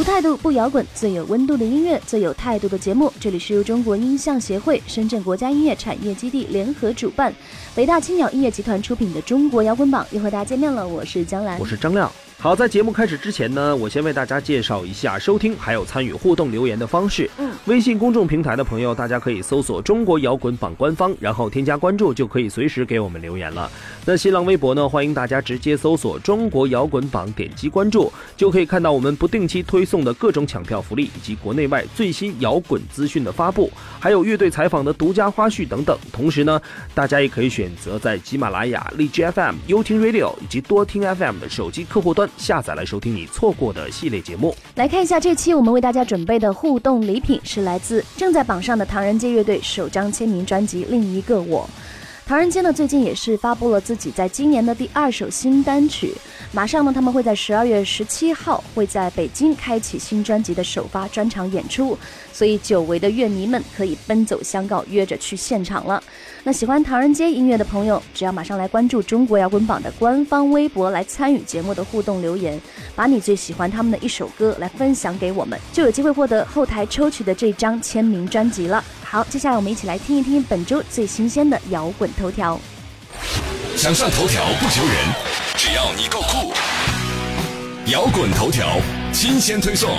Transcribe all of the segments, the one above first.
无态度不摇滚，最有温度的音乐，最有态度的节目。这里是由中国音像协会、深圳国家音乐产业基地联合主办，北大青鸟音乐集团出品的中国摇滚榜，又和大家见面了。我是江兰，我是张亮。好，在节目开始之前呢，我先为大家介绍一下收听还有参与互动留言的方式。嗯，微信公众平台的朋友，大家可以搜索“中国摇滚榜”官方，然后添加关注，就可以随时给我们留言了。那新浪微博呢，欢迎大家直接搜索“中国摇滚榜”，点击关注，就可以看到我们不定期推送的各种抢票福利，以及国内外最新摇滚资讯的发布，还有乐队采访的独家花絮等等。同时呢，大家也可以选择在喜马拉雅、荔枝 FM、优听 Radio 以及多听 FM 的手机客户端下载来收听。你错过的系列节目，来看一下这期我们为大家准备的互动礼品是来自正在榜上的唐人街乐队首张签名专辑《另一个我》。唐人街呢，最近也是发布了自己在今年的第二首新单曲。马上呢，他们会在十二月十七号会在北京开启新专辑的首发专场演出，所以久违的乐迷们可以奔走相告，约着去现场了。那喜欢唐人街音乐的朋友，只要马上来关注中国摇滚榜的官方微博，来参与节目的互动留言，把你最喜欢他们的一首歌来分享给我们，就有机会获得后台抽取的这张签名专辑了。好，接下来我们一起来听一听本周最新鲜的摇滚头条。想上头条不求人，只要你够酷。摇滚头条新鲜推送。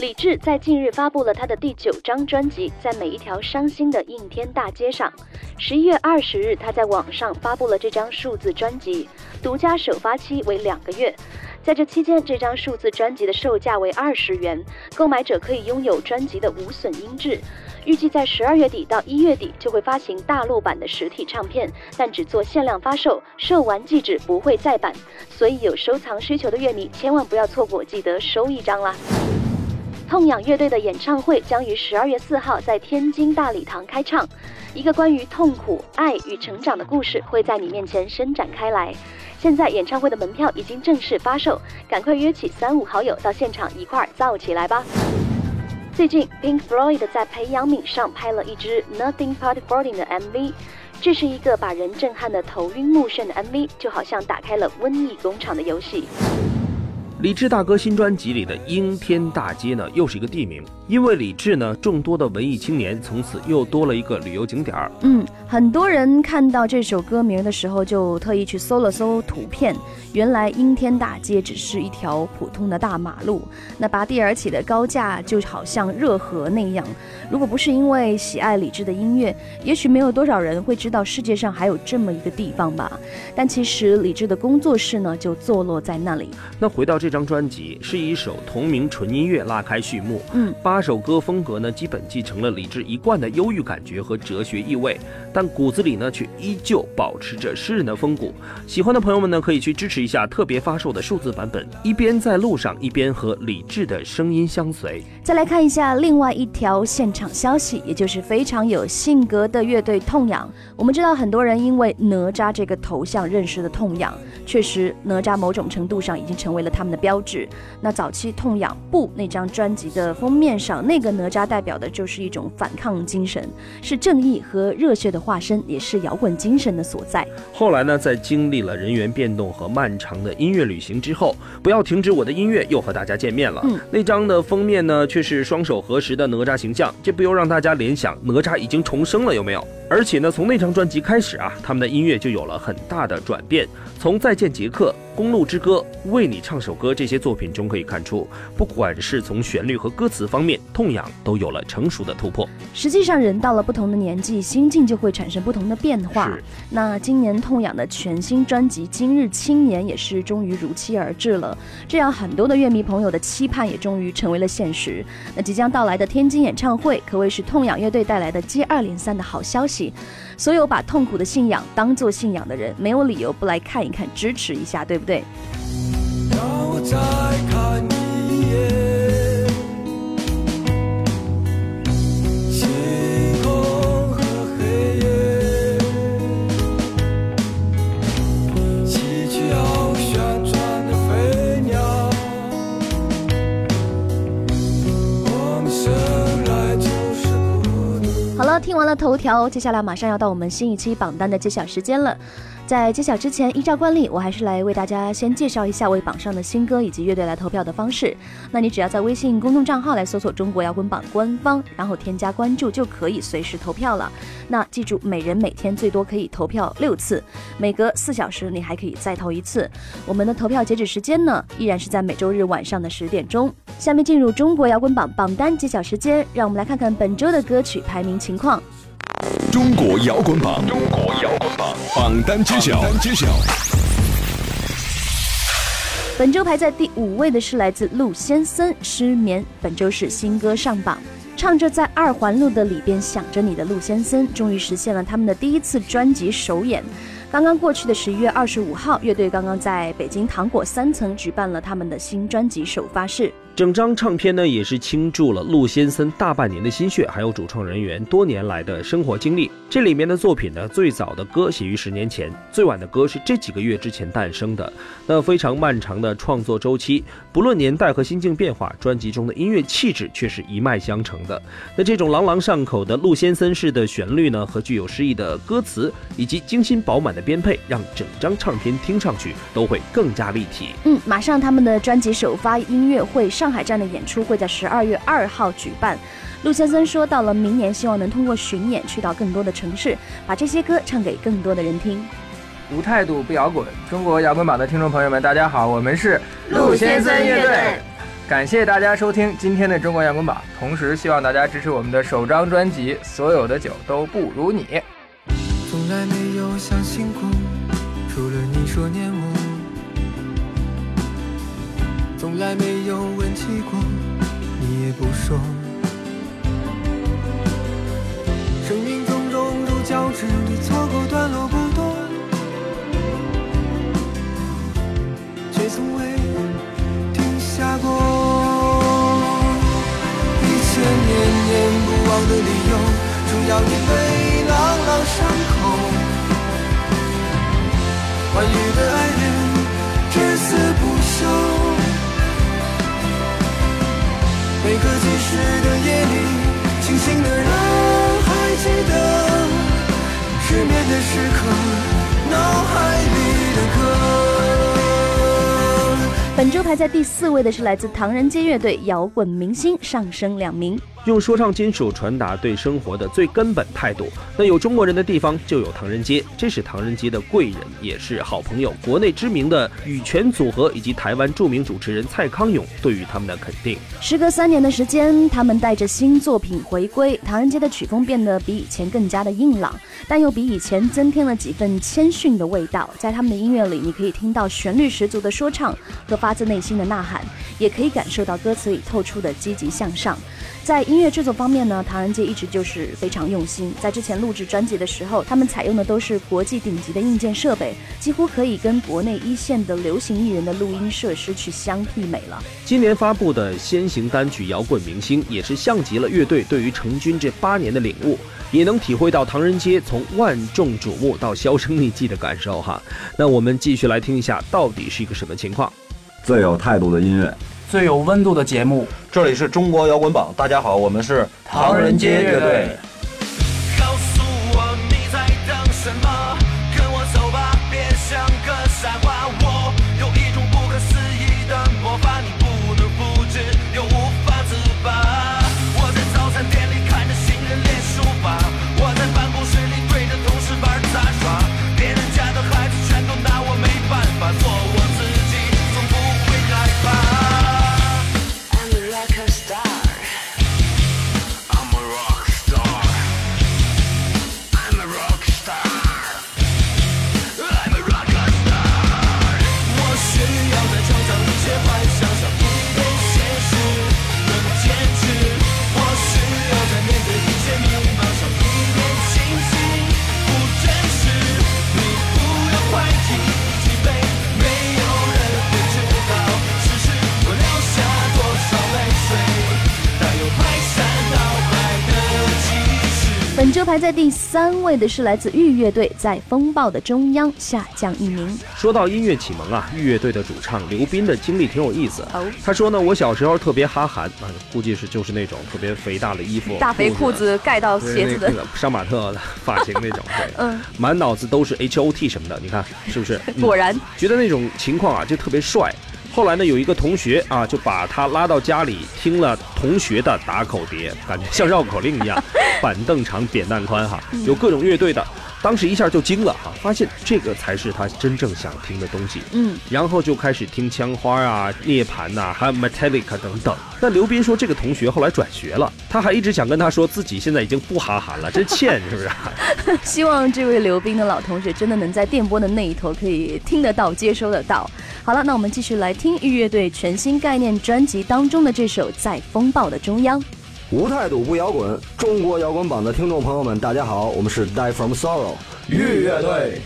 李志在近日发布了他的第九张专辑，在每一条伤心的应天大街上。十一月二十日，他在网上发布了这张数字专辑，独家首发期为两个月。在这期间，这张数字专辑的售价为二十元，购买者可以拥有专辑的无损音质。预计在十二月底到一月底就会发行大陆版的实体唱片，但只做限量发售，售完即止，不会再版。所以有收藏需求的乐迷千万不要错过，记得收一张啦！痛仰乐队的演唱会将于十二月四号在天津大礼堂开唱，一个关于痛苦、爱与成长的故事会在你面前伸展开来。现在演唱会的门票已经正式发售，赶快约起三五好友到现场一块儿造起来吧！最近，Pink Floyd 在培养皿上拍了一支 Nothing But Fording 的 MV，这是一个把人震撼的头晕目眩的 MV，就好像打开了瘟疫工厂的游戏。李志大哥新专辑里的应天大街呢，又是一个地名。因为李志呢，众多的文艺青年从此又多了一个旅游景点儿。嗯，很多人看到这首歌名的时候，就特意去搜了搜图片。原来应天大街只是一条普通的大马路，那拔地而起的高架就好像热河那样。如果不是因为喜爱李志的音乐，也许没有多少人会知道世界上还有这么一个地方吧。但其实李志的工作室呢，就坐落在那里。那回到这张专辑，是以一首同名纯音乐拉开序幕。嗯，八首歌风格呢，基本继承了李志一贯的忧郁感觉和哲学意味，但骨子里呢，却依旧保持着诗人的风骨。喜欢的朋友们呢，可以去支持一下特别发售的数字版本，一边在路上，一边和李志的声音相随。再来看一下另外一条现场消息，也就是非常有性格的乐队痛痒。我们知道很多人因为哪吒这个头像认识的痛痒，确实哪吒某种程度上已经成为了他们的标志。那早期痛痒不那张专辑的封面上，那个哪吒代表的就是一种反抗精神，是正义和热血的化身，也是摇滚精神的所在。后来呢，在经历了人员变动和漫长的音乐旅行之后，不要停止我的音乐又和大家见面了。嗯，那张的封面呢，却是双手合十的哪吒形象，这不由让大家联想哪吒已经重生了，有没有？而且呢，从那张专辑开始啊，他们的音乐就有了很大的转变。从《再见杰克》《公路之歌》《为你唱首歌》这些作品中可以看出，不管是从旋律和歌词方面，痛仰都有了成熟的突破。实际上，人到了不同的年纪，心境就会产生不同的变化。那今年痛仰的全新专辑《今日青年》也是终于如期而至了，这样很多的乐迷朋友的期盼也终于成为了现实。那即将到来的天津演唱会，可谓是痛仰乐队带来的接二连三的好消息。所有把痛苦的信仰当做信仰的人，没有理由不来看一看、支持一下，对不对？让我再看一眼。那头条，接下来马上要到我们新一期榜单的揭晓时间了。在揭晓之前，依照惯例，我还是来为大家先介绍一下为榜上的新歌以及乐队来投票的方式。那你只要在微信公众账号来搜索“中国摇滚榜”官方，然后添加关注，就可以随时投票了。那记住，每人每天最多可以投票六次，每隔四小时你还可以再投一次。我们的投票截止时间呢，依然是在每周日晚上的十点钟。下面进入中国摇滚榜榜单揭晓时间，让我们来看看本周的歌曲排名情况。中国摇滚榜，中国摇滚榜榜单揭晓。揭晓。本周排在第五位的是来自陆先森，《失眠》。本周是新歌上榜，唱着在二环路的里边想着你的陆先森，终于实现了他们的第一次专辑首演。刚刚过去的十一月二十五号，乐队刚刚在北京糖果三层举办了他们的新专辑首发式。整张唱片呢，也是倾注了陆先森大半年的心血，还有主创人员多年来的生活经历。这里面的作品呢，最早的歌写于十年前，最晚的歌是这几个月之前诞生的。那非常漫长的创作周期，不论年代和心境变化，专辑中的音乐气质却是一脉相承的。那这种朗朗上口的陆先森式的旋律呢，和具有诗意的歌词，以及精心饱满的编配，让整张唱片听上去都会更加立体。嗯，马上他们的专辑首发音乐会上。上海站的演出会在十二月二号举办。陆先生说，到了明年，希望能通过巡演去到更多的城市，把这些歌唱给更多的人听。无态度不摇滚，中国摇滚榜的听众朋友们，大家好，我们是陆先生乐队。感谢大家收听今天的中国摇滚榜，同时希望大家支持我们的首张专辑《所有的酒都不如你》。从来没有相信过，除了你说念我。从来没有问起过，你也不说。生命中融入交织的，错过段落不多，却从未停下过。一千年念不忘的理由，主要因为朗朗上口。欢愉的爱恋，至死不休。每个即时的夜里，清醒的人还记得，失眠的时刻，脑海里的歌。本周排在第四位的是来自唐人街乐队摇滚明星上升两名，用说唱金属传达对生活的最根本态度。那有中国人的地方就有唐人街，这是唐人街的贵人，也是好朋友。国内知名的羽泉组合以及台湾著名主持人蔡康永对于他们的肯定。时隔三年的时间，他们带着新作品回归，唐人街的曲风变得比以前更加的硬朗，但又比以前增添了几分谦逊的味道。在他们的音乐里，你可以听到旋律十足的说唱和。发自内心的呐喊，也可以感受到歌词里透出的积极向上。在音乐制作方面呢，唐人街一直就是非常用心。在之前录制专辑的时候，他们采用的都是国际顶级的硬件设备，几乎可以跟国内一线的流行艺人的录音设施去相媲美了。今年发布的先行单曲《摇滚明星》也是像极了乐队对于成军这八年的领悟，也能体会到唐人街从万众瞩目到销声匿迹的感受哈。那我们继续来听一下，到底是一个什么情况？最有态度的音乐，最有温度的节目。这里是中国摇滚榜，大家好，我们是唐人街乐队。排在第三位的是来自玉乐队，在风暴的中央下降一名。说到音乐启蒙啊，玉乐队的主唱刘斌的经历挺有意思。他说呢，我小时候特别哈韩啊，估计是就是那种特别肥大的衣服，大肥裤子盖到鞋子的，杀马特的发型那种，对，嗯，满脑子都是 H O T 什么的，你看是不是？果然，觉得那种情况啊，就特别帅。后来呢，有一个同学啊，就把他拉到家里听了同学的打口碟，感觉像绕口令一样，板凳长，扁担宽，哈，有各种乐队的。当时一下就惊了哈，发现这个才是他真正想听的东西。嗯，然后就开始听枪花啊、涅槃呐，还有 Metallica 等等。但刘斌说，这个同学后来转学了，他还一直想跟他说自己现在已经不哈韩了，真欠是不是？希望这位刘斌的老同学真的能在电波的那一头可以听得到、接收得到。好了，那我们继续来听御乐队全新概念专辑当中的这首《在风暴的中央》。无态度不摇滚，中国摇滚榜的听众朋友们，大家好，我们是 Die From Sorrow 预乐队。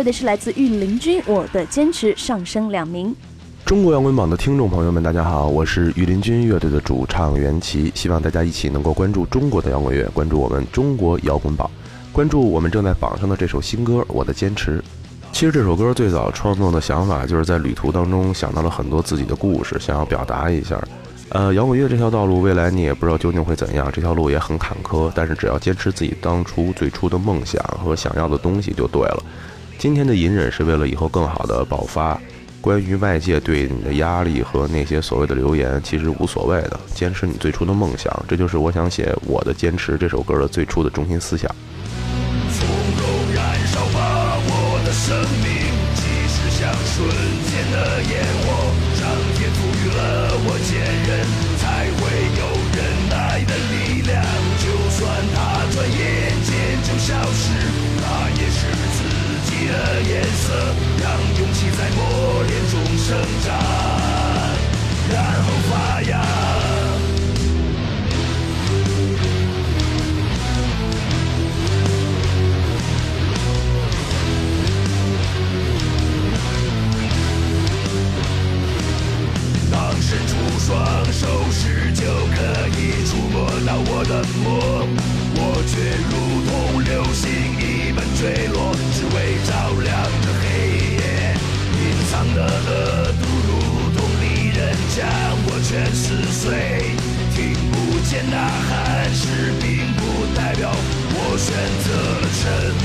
位的是来自御林军，我的坚持上升两名。中国摇滚榜的听众朋友们，大家好，我是御林军乐队的主唱袁奇，希望大家一起能够关注中国的摇滚乐，关注我们中国摇滚榜，关注我们正在榜上的这首新歌《我的坚持》。其实这首歌最早创作的想法就是在旅途当中想到了很多自己的故事，想要表达一下。呃，摇滚乐这条道路，未来你也不知道究竟会怎样。这条路也很坎坷，但是只要坚持自己当初最初的梦想和想要的东西就对了。今天的隐忍是为了以后更好的爆发。关于外界对你的压力和那些所谓的流言，其实无所谓的。坚持你最初的梦想，这就是我想写《我的坚持》这首歌的最初的中心思想。从容燃烧吧，我的生命，即使像瞬间的烟火。上天赋予了我坚韧，才会有忍耐的力量。就算它转眼间就消失，的颜色。让勇气在磨练中生长，然后发芽。当伸出双手时就可以触摸到我的梦，我却如同流星一般坠落，只为找亮的黑夜。隐藏的热度如同利刃，将我全撕碎。听不见呐喊是并不代表我选择了沉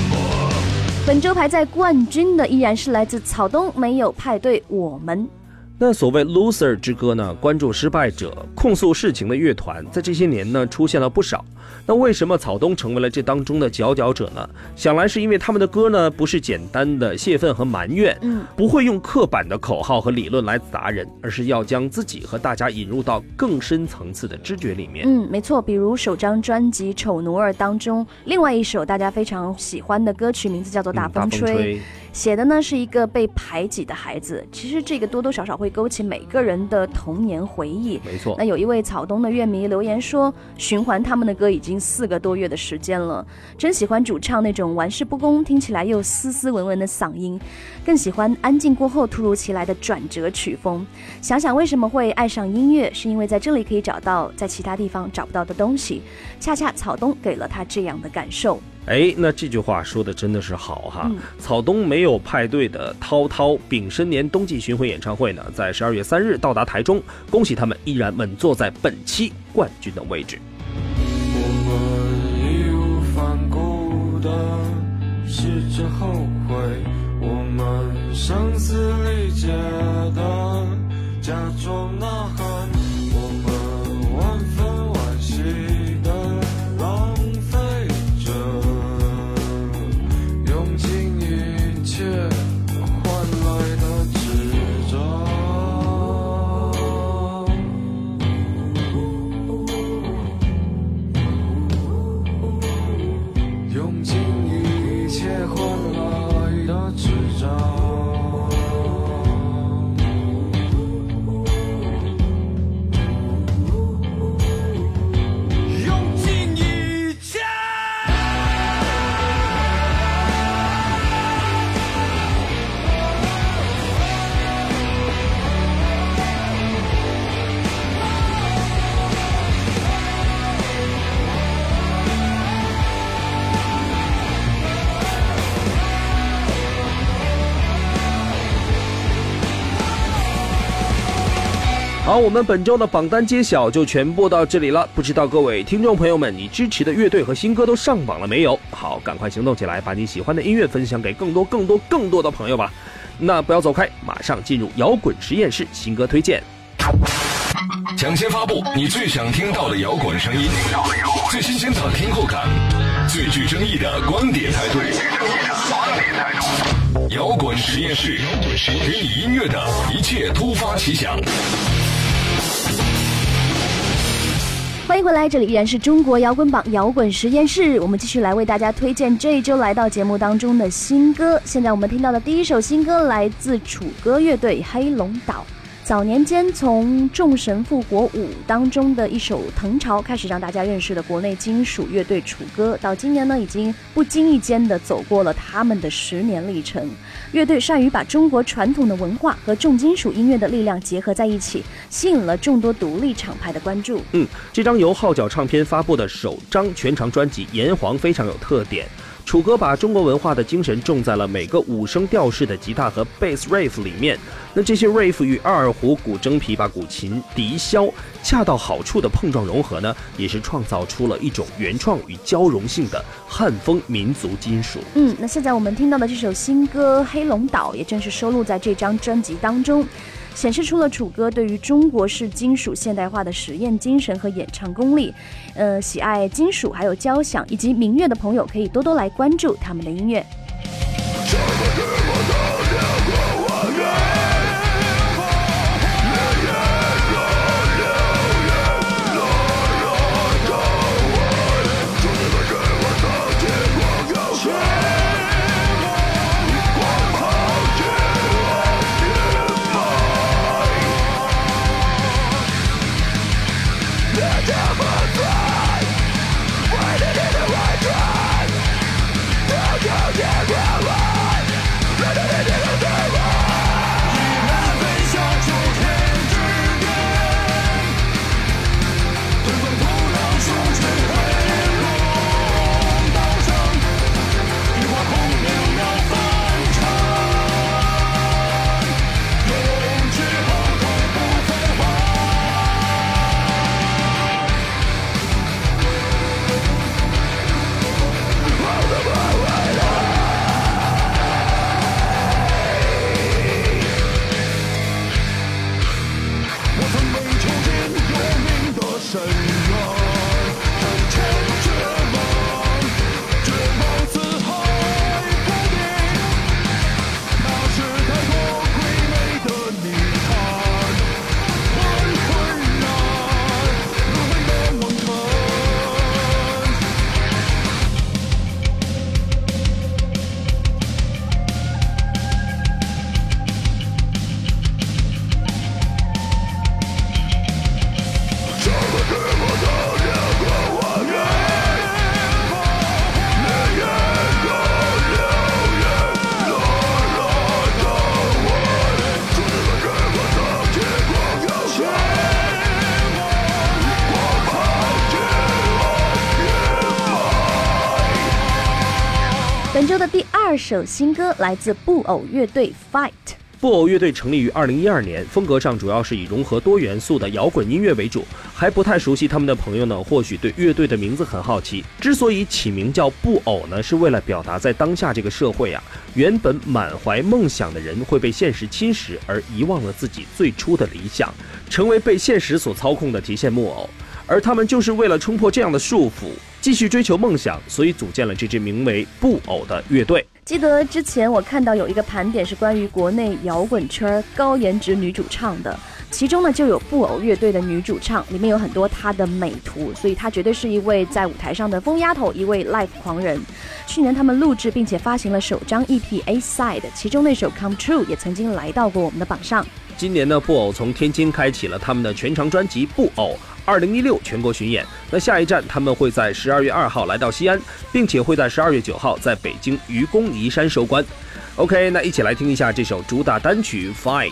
默。本周排在冠军的依然是来自草东，没有派对，我们。那所谓 loser 之歌呢？关注失败者、控诉事情的乐团，在这些年呢出现了不少。那为什么草东成为了这当中的佼佼者呢？想来是因为他们的歌呢，不是简单的泄愤和埋怨，嗯，不会用刻板的口号和理论来砸人，而是要将自己和大家引入到更深层次的知觉里面。嗯，没错。比如首张专辑《丑奴儿》当中，另外一首大家非常喜欢的歌曲，名字叫做《大风吹》。写的呢是一个被排挤的孩子，其实这个多多少少会勾起每个人的童年回忆。没错，那有一位草东的乐迷留言说，循环他们的歌已经四个多月的时间了，真喜欢主唱那种玩世不恭，听起来又斯斯文文的嗓音，更喜欢安静过后突如其来的转折曲风。想想为什么会爱上音乐，是因为在这里可以找到在其他地方找不到的东西，恰恰草东给了他这样的感受。哎，那这句话说的真的是好哈！草东没有派对的涛涛丙申年冬季巡回演唱会呢，在十二月三日到达台中，恭喜他们依然稳坐在本期冠军的位置。我们义无反顾的试着后悔，我们声嘶力竭的假装呐喊。好，我们本周的榜单揭晓就全部到这里了。不知道各位听众朋友们，你支持的乐队和新歌都上榜了没有？好，赶快行动起来，把你喜欢的音乐分享给更多、更多、更多的朋友吧。那不要走开，马上进入摇滚实验室新歌推荐。抢先发布你最想听到的摇滚声音，最新鲜的听后感，最具争议的观点态度。摇滚实验室，给你音乐的一切突发奇想。欢迎回来，这里依然是中国摇滚榜摇滚实验室，我们继续来为大家推荐这一周来到节目当中的新歌。现在我们听到的第一首新歌来自楚歌乐队《黑龙岛》。早年间，从《众神复活五》当中的一首《藤潮》开始让大家认识的国内金属乐队楚歌，到今年呢，已经不经意间的走过了他们的十年历程。乐队善于把中国传统的文化和重金属音乐的力量结合在一起，吸引了众多独立厂牌的关注。嗯，这张由号角唱片发布的首张全长专辑《炎黄》非常有特点。楚歌把中国文化的精神种在了每个五声调式的吉他和 bass riff 里面，那这些 riff 与二胡、古筝、琵琶、古琴、笛箫恰到好处的碰撞融合呢，也是创造出了一种原创与交融性的汉风民族金属。嗯，那现在我们听到的这首新歌《黑龙岛》也正是收录在这张专辑当中。显示出了楚歌对于中国式金属现代化的实验精神和演唱功力。呃，喜爱金属还有交响以及民乐的朋友可以多多来关注他们的音乐。首新歌来自布偶乐队 Fight。布偶乐队成立于二零一二年，风格上主要是以融合多元素的摇滚音乐为主。还不太熟悉他们的朋友呢，或许对乐队的名字很好奇。之所以起名叫布偶呢，是为了表达在当下这个社会啊，原本满怀梦想的人会被现实侵蚀，而遗忘了自己最初的理想，成为被现实所操控的提线木偶。而他们就是为了冲破这样的束缚，继续追求梦想，所以组建了这支名为“布偶”的乐队。记得之前我看到有一个盘点是关于国内摇滚圈高颜值女主唱的，其中呢就有布偶乐队的女主唱，里面有很多她的美图，所以她绝对是一位在舞台上的疯丫头，一位 live 狂人。去年他们录制并且发行了首张 EP A Side，其中那首 Come True 也曾经来到过我们的榜上。今年呢，布偶从天津开启了他们的全长专辑《布偶》。二零一六全国巡演，那下一站他们会在十二月二号来到西安，并且会在十二月九号在北京愚公移山收官。OK，那一起来听一下这首主打单曲《Fight》。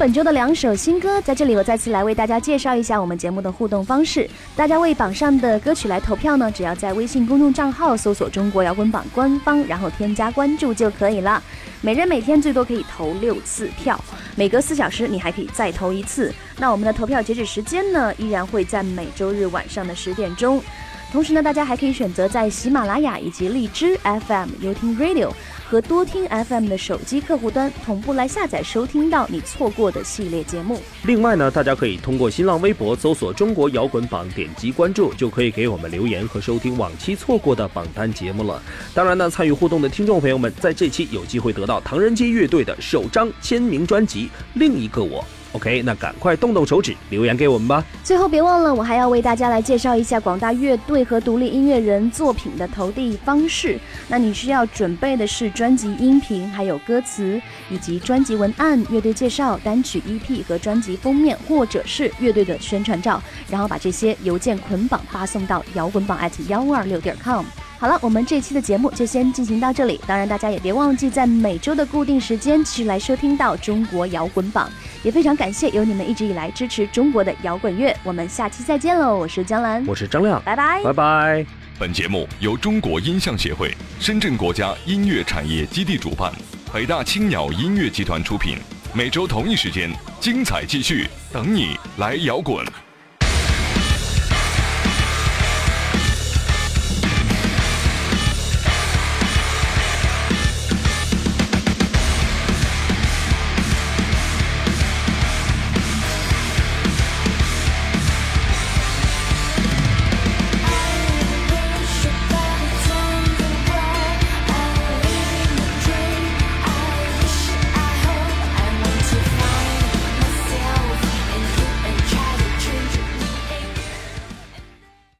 本周的两首新歌，在这里我再次来为大家介绍一下我们节目的互动方式。大家为榜上的歌曲来投票呢，只要在微信公众账号搜索“中国摇滚榜”官方，然后添加关注就可以了。每人每天最多可以投六次票，每隔四小时你还可以再投一次。那我们的投票截止时间呢，依然会在每周日晚上的十点钟。同时呢，大家还可以选择在喜马拉雅以及荔枝 FM、优听 Radio 和多听 FM 的手机客户端同步来下载收听到你错过的系列节目。另外呢，大家可以通过新浪微博搜索“中国摇滚榜”，点击关注，就可以给我们留言和收听往期错过的榜单节目了。当然呢，参与互动的听众朋友们，在这期有机会得到唐人街乐队的首张签名专辑《另一个我》。OK，那赶快动动手指留言给我们吧。最后别忘了，我还要为大家来介绍一下广大乐队和独立音乐人作品的投递方式。那你需要准备的是专辑音频、还有歌词，以及专辑文案、乐队介绍、单曲 EP 和专辑封面，或者是乐队的宣传照，然后把这些邮件捆绑发送到摇滚榜 at 幺二六点 com。好了，我们这期的节目就先进行到这里。当然，大家也别忘记在每周的固定时间继续来收听到中国摇滚榜。也非常感谢有你们一直以来支持中国的摇滚乐。我们下期再见喽！我是江兰，我是张亮，拜拜，拜拜。本节目由中国音像协会、深圳国家音乐产业基地主办，北大青鸟音乐集团出品。每周同一时间，精彩继续，等你来摇滚。